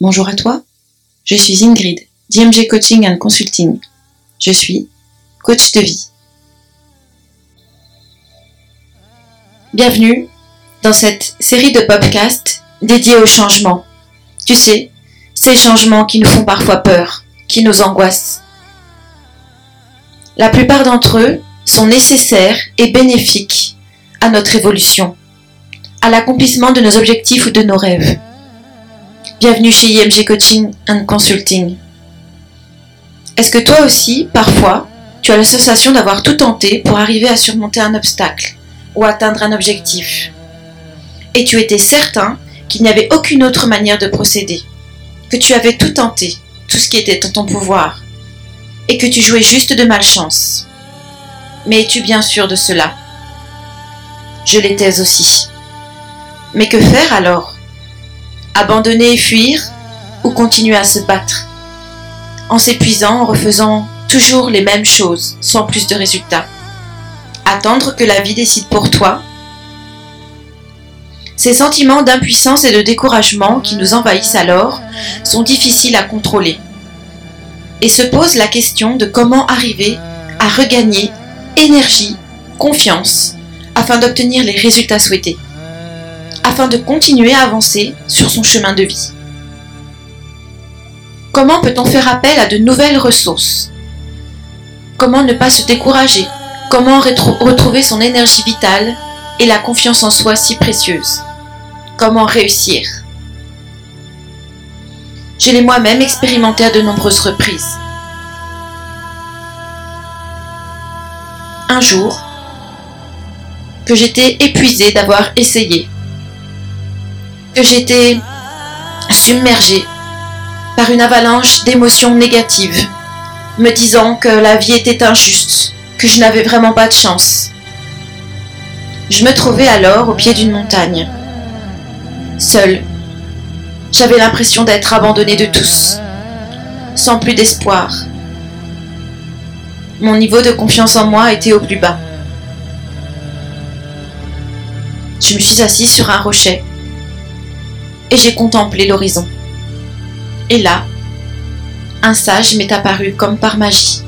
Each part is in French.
Bonjour à toi, je suis Ingrid, DMG Coaching and Consulting. Je suis coach de vie. Bienvenue dans cette série de podcasts dédiés au changement. Tu sais, ces changements qui nous font parfois peur, qui nous angoissent. La plupart d'entre eux sont nécessaires et bénéfiques à notre évolution, à l'accomplissement de nos objectifs ou de nos rêves. Bienvenue chez IMG Coaching and Consulting. Est-ce que toi aussi, parfois, tu as la sensation d'avoir tout tenté pour arriver à surmonter un obstacle ou atteindre un objectif? Et tu étais certain qu'il n'y avait aucune autre manière de procéder, que tu avais tout tenté, tout ce qui était en ton pouvoir, et que tu jouais juste de malchance. Mais es-tu bien sûr de cela? Je l'étais aussi. Mais que faire alors? Abandonner et fuir ou continuer à se battre En s'épuisant, en refaisant toujours les mêmes choses sans plus de résultats. Attendre que la vie décide pour toi Ces sentiments d'impuissance et de découragement qui nous envahissent alors sont difficiles à contrôler. Et se pose la question de comment arriver à regagner énergie, confiance, afin d'obtenir les résultats souhaités afin de continuer à avancer sur son chemin de vie. Comment peut-on faire appel à de nouvelles ressources? Comment ne pas se décourager? Comment retrouver son énergie vitale et la confiance en soi si précieuse? Comment réussir? Je l'ai moi-même expérimenté à de nombreuses reprises. Un jour, que j'étais épuisée d'avoir essayé, j'étais submergée par une avalanche d'émotions négatives, me disant que la vie était injuste, que je n'avais vraiment pas de chance. Je me trouvais alors au pied d'une montagne, seule. J'avais l'impression d'être abandonnée de tous, sans plus d'espoir. Mon niveau de confiance en moi était au plus bas. Je me suis assise sur un rocher et j'ai contemplé l'horizon. Et là, un sage m'est apparu comme par magie,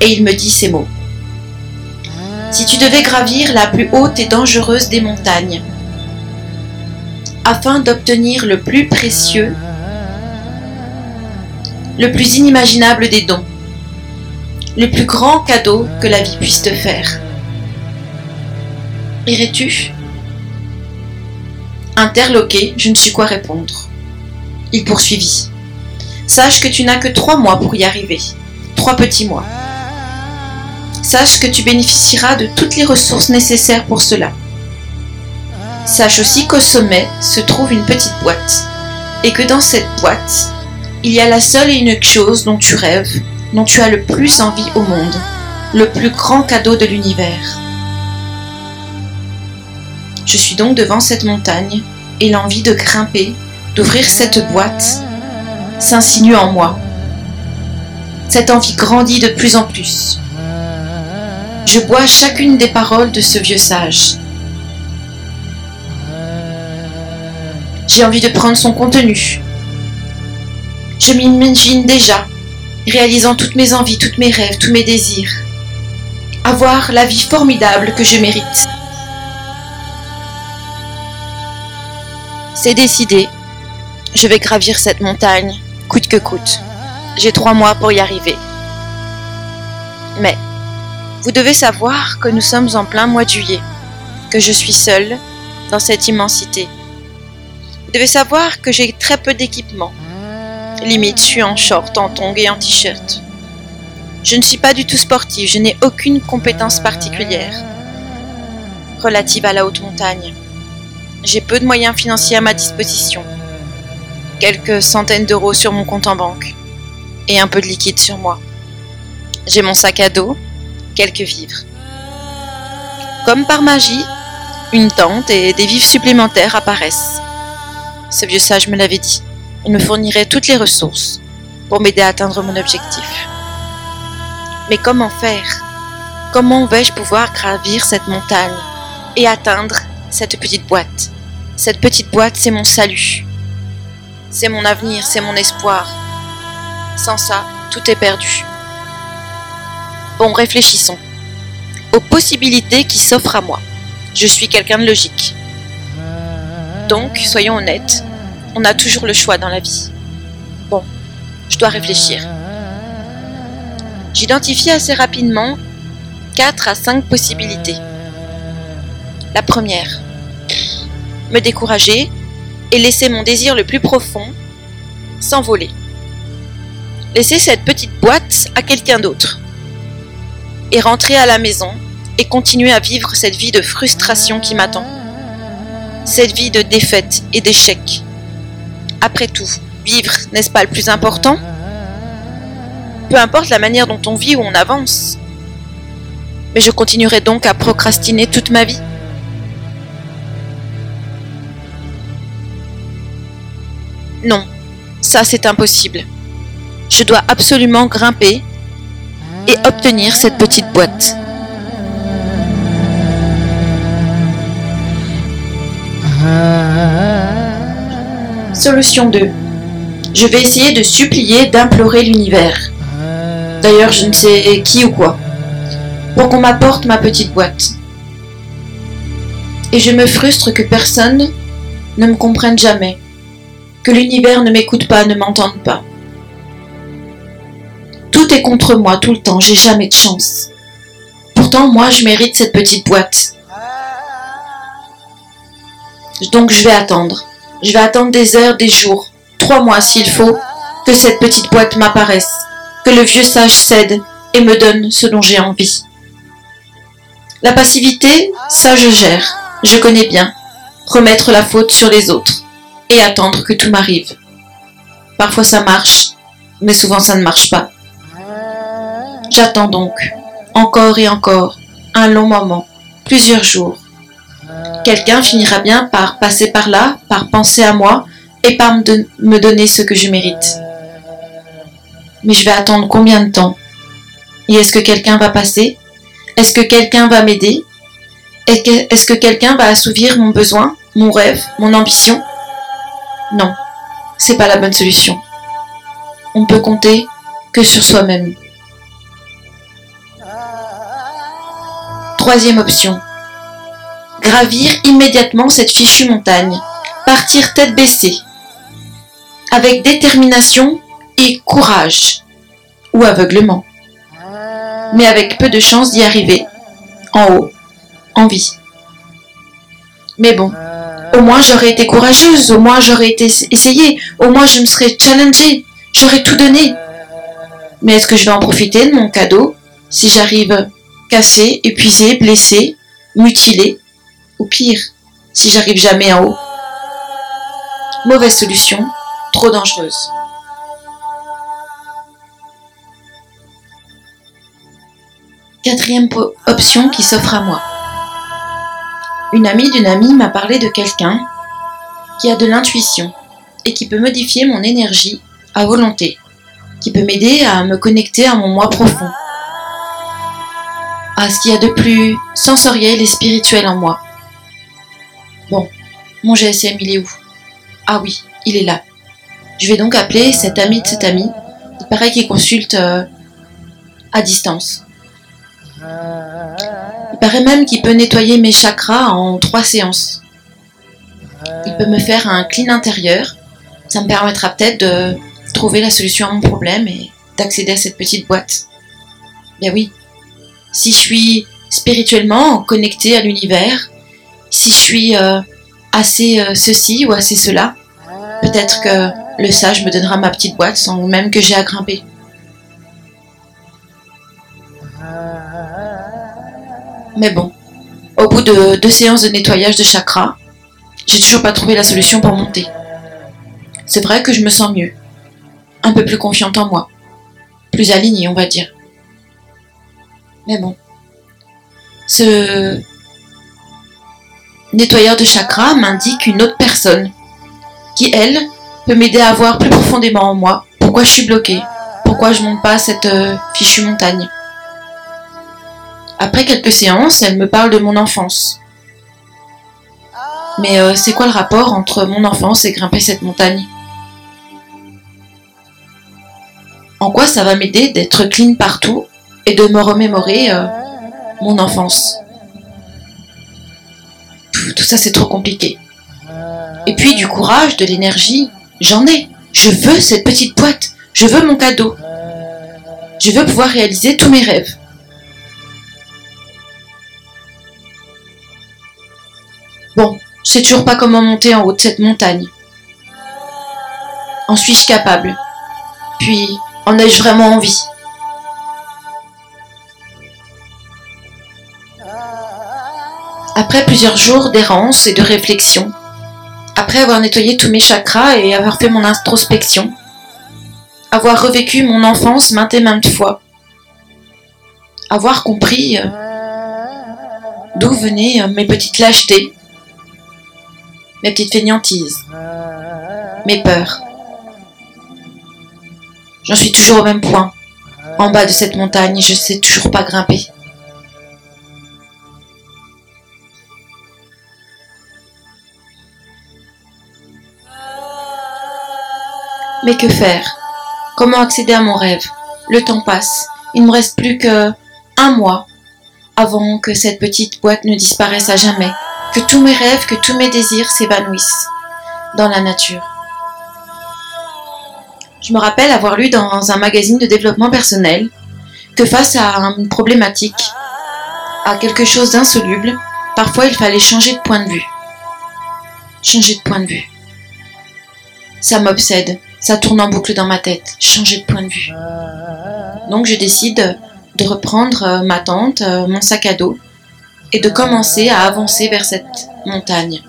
et il me dit ces mots. Si tu devais gravir la plus haute et dangereuse des montagnes, afin d'obtenir le plus précieux, le plus inimaginable des dons, le plus grand cadeau que la vie puisse te faire, irais-tu? Interloqué, je ne suis quoi répondre. Il poursuivit. Sache que tu n'as que trois mois pour y arriver. Trois petits mois. Sache que tu bénéficieras de toutes les ressources nécessaires pour cela. Sache aussi qu'au sommet se trouve une petite boîte, et que dans cette boîte, il y a la seule et unique chose dont tu rêves, dont tu as le plus envie au monde, le plus grand cadeau de l'univers. Je suis donc devant cette montagne et l'envie de grimper, d'ouvrir cette boîte, s'insinue en moi. Cette envie grandit de plus en plus. Je bois chacune des paroles de ce vieux sage. J'ai envie de prendre son contenu. Je m'imagine déjà, réalisant toutes mes envies, tous mes rêves, tous mes désirs. Avoir la vie formidable que je mérite. C'est décidé. Je vais gravir cette montagne, coûte que coûte. J'ai trois mois pour y arriver. Mais, vous devez savoir que nous sommes en plein mois de juillet, que je suis seule dans cette immensité. Vous devez savoir que j'ai très peu d'équipement. Limite, je suis en short, en tongs et en t-shirt. Je ne suis pas du tout sportive, je n'ai aucune compétence particulière relative à la haute montagne. J'ai peu de moyens financiers à ma disposition. Quelques centaines d'euros sur mon compte en banque. Et un peu de liquide sur moi. J'ai mon sac à dos, quelques vivres. Comme par magie, une tente et des vivres supplémentaires apparaissent. Ce vieux sage me l'avait dit. Il me fournirait toutes les ressources pour m'aider à atteindre mon objectif. Mais comment faire? Comment vais-je pouvoir gravir cette montagne et atteindre cette petite boîte cette petite boîte, c'est mon salut. c'est mon avenir, c'est mon espoir. Sans ça, tout est perdu. Bon, réfléchissons. Aux possibilités qui s'offrent à moi. Je suis quelqu'un de logique. Donc, soyons honnêtes, on a toujours le choix dans la vie. Bon, je dois réfléchir. J'identifie assez rapidement 4 à 5 possibilités. La première, me décourager et laisser mon désir le plus profond s'envoler. Laisser cette petite boîte à quelqu'un d'autre. Et rentrer à la maison et continuer à vivre cette vie de frustration qui m'attend. Cette vie de défaite et d'échec. Après tout, vivre, n'est-ce pas le plus important? Peu importe la manière dont on vit ou on avance. Mais je continuerai donc à procrastiner toute ma vie. Non, ça c'est impossible. Je dois absolument grimper et obtenir cette petite boîte. Solution 2. Je vais essayer de supplier, d'implorer l'univers. D'ailleurs, je ne sais qui ou quoi. Pour qu'on m'apporte ma petite boîte. Et je me frustre que personne ne me comprenne jamais que l'univers ne m'écoute pas, ne m'entende pas. Tout est contre moi tout le temps, j'ai jamais de chance. Pourtant, moi, je mérite cette petite boîte. Donc, je vais attendre. Je vais attendre des heures, des jours, trois mois s'il faut, que cette petite boîte m'apparaisse, que le vieux sage cède et me donne ce dont j'ai envie. La passivité, ça je gère, je connais bien. Remettre la faute sur les autres et attendre que tout m'arrive. Parfois ça marche, mais souvent ça ne marche pas. J'attends donc, encore et encore, un long moment, plusieurs jours. Quelqu'un finira bien par passer par là, par penser à moi et par me donner ce que je mérite. Mais je vais attendre combien de temps? Et est-ce que quelqu'un va passer? Est-ce que quelqu'un va m'aider? Est-ce que quelqu'un va assouvir mon besoin, mon rêve, mon ambition? Non, c'est pas la bonne solution. On peut compter que sur soi-même. Troisième option. Gravir immédiatement cette fichue montagne. Partir tête baissée. Avec détermination et courage. Ou aveuglement. Mais avec peu de chances d'y arriver. En haut. En vie. Mais bon, au moins j'aurais été courageuse, au moins j'aurais été essayée, au moins je me serais challengée, j'aurais tout donné. Mais est-ce que je vais en profiter de mon cadeau si j'arrive cassée, épuisée, blessée, mutilée? Ou pire, si j'arrive jamais en haut Mauvaise solution, trop dangereuse. Quatrième option qui s'offre à moi. Une amie d'une amie m'a parlé de quelqu'un qui a de l'intuition et qui peut modifier mon énergie à volonté, qui peut m'aider à me connecter à mon moi profond, à ce qu'il y a de plus sensoriel et spirituel en moi. Bon, mon GSM, il est où? Ah oui, il est là. Je vais donc appeler cet ami de cet ami. Il paraît qu'il consulte euh, à distance. Il paraît même qu'il peut nettoyer mes chakras en trois séances. Il peut me faire un clean intérieur. Ça me permettra peut-être de trouver la solution à mon problème et d'accéder à cette petite boîte. Bien oui, si je suis spirituellement connectée à l'univers, si je suis euh, assez euh, ceci ou assez cela, peut-être que le sage me donnera ma petite boîte sans même que j'ai à grimper. Mais bon, au bout de deux séances de nettoyage de chakras, j'ai toujours pas trouvé la solution pour monter. C'est vrai que je me sens mieux, un peu plus confiante en moi, plus alignée, on va dire. Mais bon, ce nettoyeur de chakras m'indique une autre personne qui, elle, peut m'aider à voir plus profondément en moi pourquoi je suis bloquée, pourquoi je monte pas cette euh, fichue montagne. Après quelques séances, elle me parle de mon enfance. Mais euh, c'est quoi le rapport entre mon enfance et grimper cette montagne? En quoi ça va m'aider d'être clean partout et de me remémorer euh, mon enfance? Tout ça c'est trop compliqué. Et puis du courage, de l'énergie, j'en ai. Je veux cette petite boîte. Je veux mon cadeau. Je veux pouvoir réaliser tous mes rêves. Bon, je sais toujours pas comment monter en haut de cette montagne. En suis-je capable? Puis, en ai-je vraiment envie? Après plusieurs jours d'errance et de réflexion, après avoir nettoyé tous mes chakras et avoir fait mon introspection, avoir revécu mon enfance maintes et maintes fois, avoir compris euh, d'où venaient euh, mes petites lâchetés, mes petites fainéantises, mes peurs. J'en suis toujours au même point. En bas de cette montagne, je sais toujours pas grimper. Mais que faire? Comment accéder à mon rêve? Le temps passe. Il ne me reste plus que un mois avant que cette petite boîte ne disparaisse à jamais, que tous mes rêves, que tous mes désirs s'évanouissent dans la nature. Je me rappelle avoir lu dans un magazine de développement personnel que face à une problématique, à quelque chose d'insoluble, parfois il fallait changer de point de vue. Changer de point de vue. Ça m'obsède, ça tourne en boucle dans ma tête, changer de point de vue. Donc je décide de reprendre euh, ma tente, euh, mon sac à dos, et de commencer à avancer vers cette montagne.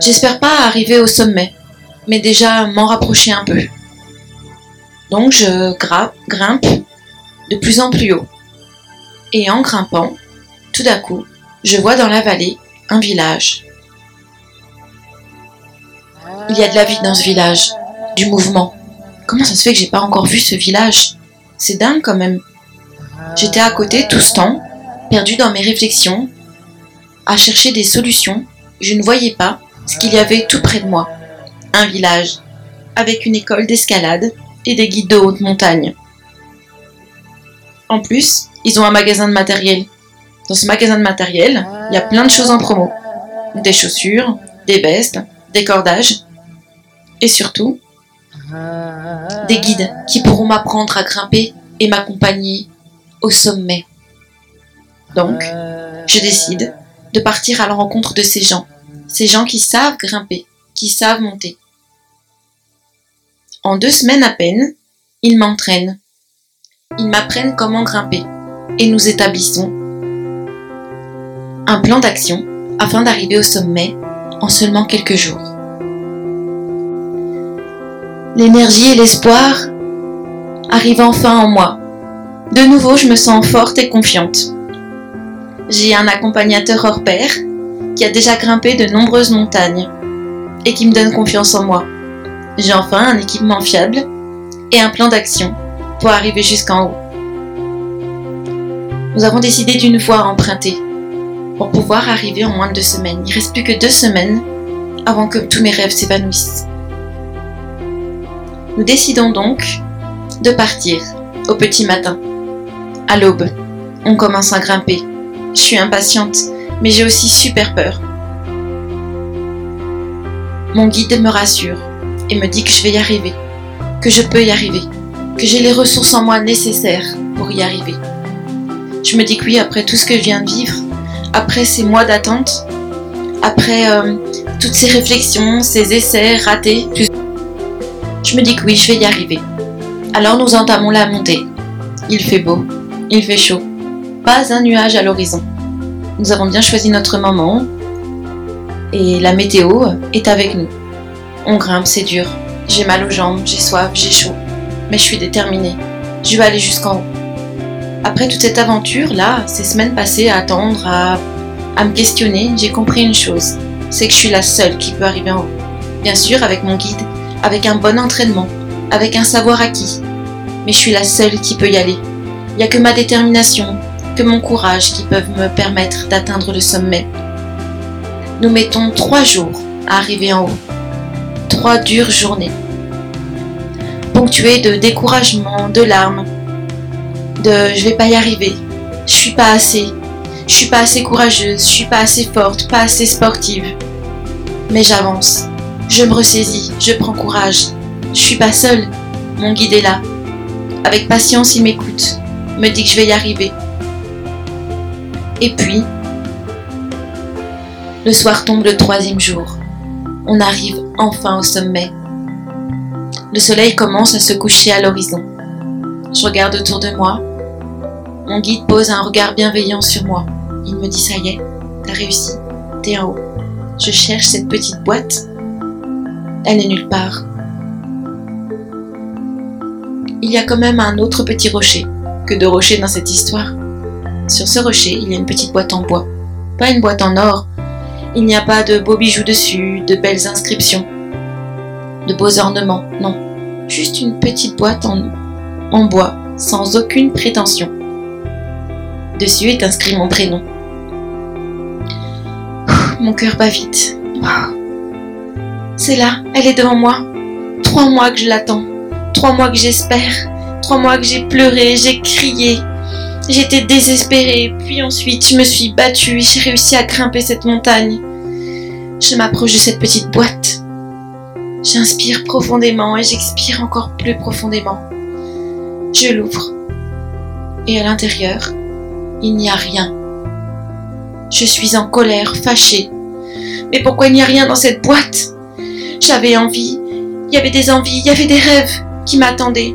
J'espère pas arriver au sommet, mais déjà m'en rapprocher un peu. Donc je grimpe de plus en plus haut. Et en grimpant, tout d'un coup, je vois dans la vallée un village. Il y a de la vie dans ce village, du mouvement. Comment ça se fait que j'ai pas encore vu ce village? C'est dingue quand même. J'étais à côté tout ce temps, perdu dans mes réflexions, à chercher des solutions. Je ne voyais pas ce qu'il y avait tout près de moi un village, avec une école d'escalade et des guides de haute montagne. En plus, ils ont un magasin de matériel. Dans ce magasin de matériel, il y a plein de choses en promo. Des chaussures, des vestes, des cordages et surtout des guides qui pourront m'apprendre à grimper et m'accompagner au sommet. Donc, je décide de partir à la rencontre de ces gens, ces gens qui savent grimper, qui savent monter. En deux semaines à peine, ils m'entraînent. Ils m'apprennent comment grimper et nous établissons un plan d'action afin d'arriver au sommet en seulement quelques jours. L'énergie et l'espoir arrivent enfin en moi. De nouveau, je me sens forte et confiante. J'ai un accompagnateur hors pair qui a déjà grimpé de nombreuses montagnes et qui me donne confiance en moi. J'ai enfin un équipement fiable et un plan d'action pour arriver jusqu'en haut. Nous avons décidé d'une voie à emprunter pour pouvoir arriver en moins de deux semaines. Il ne reste plus que deux semaines avant que tous mes rêves s'évanouissent. Nous décidons donc de partir au petit matin. À l'aube, on commence à grimper. Je suis impatiente, mais j'ai aussi super peur. Mon guide me rassure et me dit que je vais y arriver, que je peux y arriver, que j'ai les ressources en moi nécessaires pour y arriver. Je me dis que oui, après tout ce que je viens de vivre, après ces mois d'attente, après euh, toutes ces réflexions, ces essais ratés, je me dis que oui, je vais y arriver. Alors nous entamons la montée. Il fait beau, il fait chaud, pas un nuage à l'horizon. Nous avons bien choisi notre moment et la météo est avec nous. On grimpe, c'est dur. J'ai mal aux jambes, j'ai soif, j'ai chaud. Mais je suis déterminée. Je vais aller jusqu'en haut. Après toute cette aventure-là, ces semaines passées à attendre, à, à me questionner, j'ai compris une chose. C'est que je suis la seule qui peut arriver en haut. Bien sûr, avec mon guide, avec un bon entraînement, avec un savoir acquis. Mais je suis la seule qui peut y aller. Il n'y a que ma détermination, que mon courage qui peuvent me permettre d'atteindre le sommet. Nous mettons trois jours à arriver en haut trois dures journées. ponctué de découragement, de larmes, de je vais pas y arriver, je suis pas assez, je suis pas assez courageuse, je suis pas assez forte, pas assez sportive. Mais j'avance, je me ressaisis, je prends courage. Je suis pas seule, mon guide est là. Avec patience, il m'écoute, me dit que je vais y arriver. Et puis, le soir tombe le troisième jour. On arrive enfin au sommet. Le soleil commence à se coucher à l'horizon. Je regarde autour de moi. Mon guide pose un regard bienveillant sur moi. Il me dit ça y est, t'as réussi, t'es en haut. Je cherche cette petite boîte. Elle n'est nulle part. Il y a quand même un autre petit rocher. Que de rochers dans cette histoire. Sur ce rocher, il y a une petite boîte en bois. Pas une boîte en or. Il n'y a pas de beaux bijoux dessus, de belles inscriptions, de beaux ornements, non. Juste une petite boîte en, en bois, sans aucune prétention. Dessus est inscrit mon prénom. Mon cœur bat vite. C'est là, elle est devant moi. Trois mois que je l'attends. Trois mois que j'espère. Trois mois que j'ai pleuré, j'ai crié. J'étais désespérée. Puis ensuite, je me suis battue et j'ai réussi à grimper cette montagne. Je m'approche de cette petite boîte. J'inspire profondément et j'expire encore plus profondément. Je l'ouvre. Et à l'intérieur, il n'y a rien. Je suis en colère, fâchée. Mais pourquoi il n'y a rien dans cette boîte? J'avais envie. Il y avait des envies, il y avait des rêves qui m'attendaient.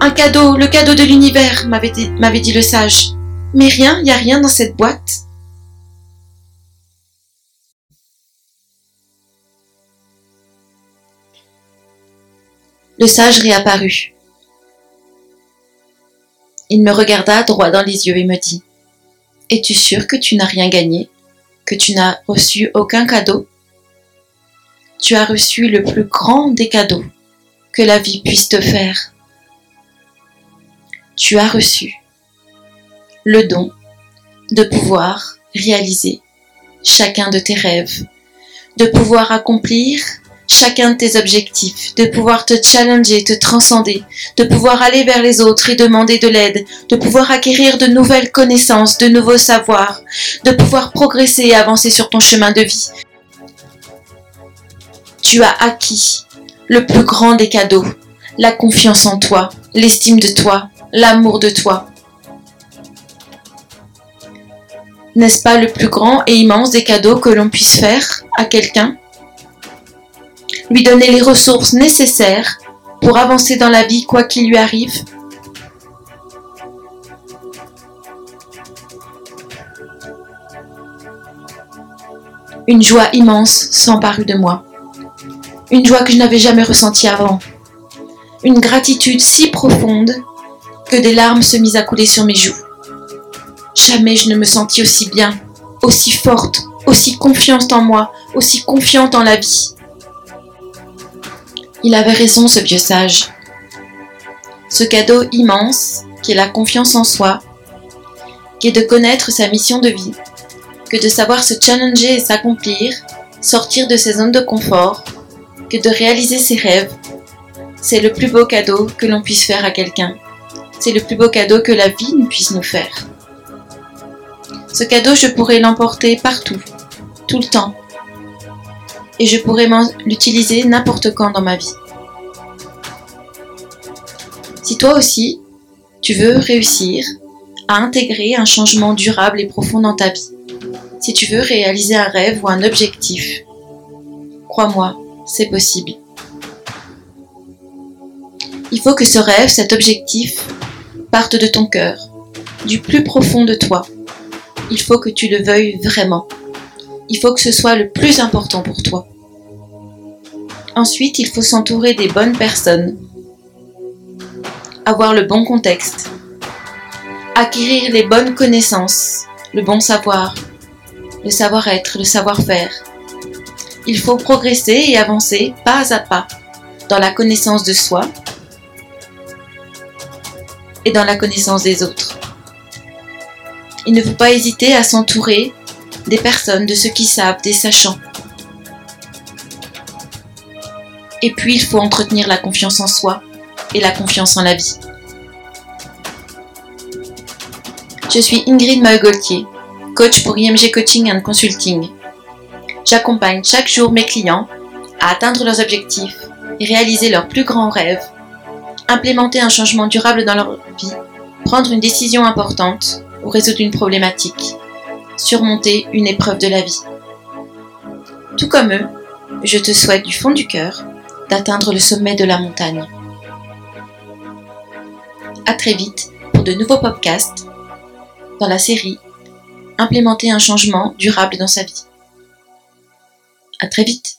Un cadeau, le cadeau de l'univers, m'avait dit, le sage. Mais rien, il n'y a rien dans cette boîte. Le sage réapparut. Il me regarda droit dans les yeux et me dit Es-tu sûr que tu n'as rien gagné Que tu n'as reçu aucun cadeau? Tu as reçu le plus grand des cadeaux que la vie puisse te faire. Tu as reçu le don de pouvoir réaliser chacun de tes rêves, de pouvoir accomplir chacun de tes objectifs, de pouvoir te challenger, te transcender, de pouvoir aller vers les autres et demander de l'aide, de pouvoir acquérir de nouvelles connaissances, de nouveaux savoirs, de pouvoir progresser et avancer sur ton chemin de vie. Tu as acquis le plus grand des cadeaux, la confiance en toi, l'estime de toi, l'amour de toi. N'est-ce pas le plus grand et immense des cadeaux que l'on puisse faire à quelqu'un? Lui donner les ressources nécessaires pour avancer dans la vie quoi qu'il lui arrive? Une joie immense s'emparut de moi. Une joie que je n'avais jamais ressentie avant. Une gratitude si profonde que des larmes se misent à couler sur mes joues. Jamais je ne me sentis aussi bien, aussi forte, aussi confiante en moi, aussi confiante en la vie. Il avait raison, ce vieux sage. Ce cadeau immense, qui est la confiance en soi, qui est de connaître sa mission de vie, que de savoir se challenger et s'accomplir, sortir de ses zones de confort, que de réaliser ses rêves, c'est le plus beau cadeau que l'on puisse faire à quelqu'un. C'est le plus beau cadeau que la vie ne puisse nous faire. Ce cadeau, je pourrais l'emporter partout, tout le temps, et je pourrais l'utiliser n'importe quand dans ma vie. Si toi aussi, tu veux réussir à intégrer un changement durable et profond dans ta vie, si tu veux réaliser un rêve ou un objectif, crois-moi, c'est possible. Il faut que ce rêve, cet objectif, parte de ton cœur, du plus profond de toi. Il faut que tu le veuilles vraiment il faut que ce soit le plus important pour toi. Ensuite, il faut s'entourer des bonnes personnes, avoir le bon contexte, acquérir les bonnes connaissances, le bon savoir, le savoir-être, le savoir-faire. Il faut progresser et avancer pas à pas dans la connaissance de soi et dans la connaissance des autres. Il ne faut pas hésiter à s'entourer des personnes, de ceux qui savent, des sachants. Et puis il faut entretenir la confiance en soi, et la confiance en la vie. Je suis Ingrid Maheu-Gauthier, coach pour IMG Coaching and Consulting. J'accompagne chaque jour mes clients à atteindre leurs objectifs et réaliser leurs plus grands rêves, implémenter un changement durable dans leur vie, prendre une décision importante ou résoudre une problématique, surmonter une épreuve de la vie. Tout comme eux, je te souhaite du fond du cœur d'atteindre le sommet de la montagne. À très vite pour de nouveaux podcasts dans la série Implémenter un changement durable dans sa vie. À très vite.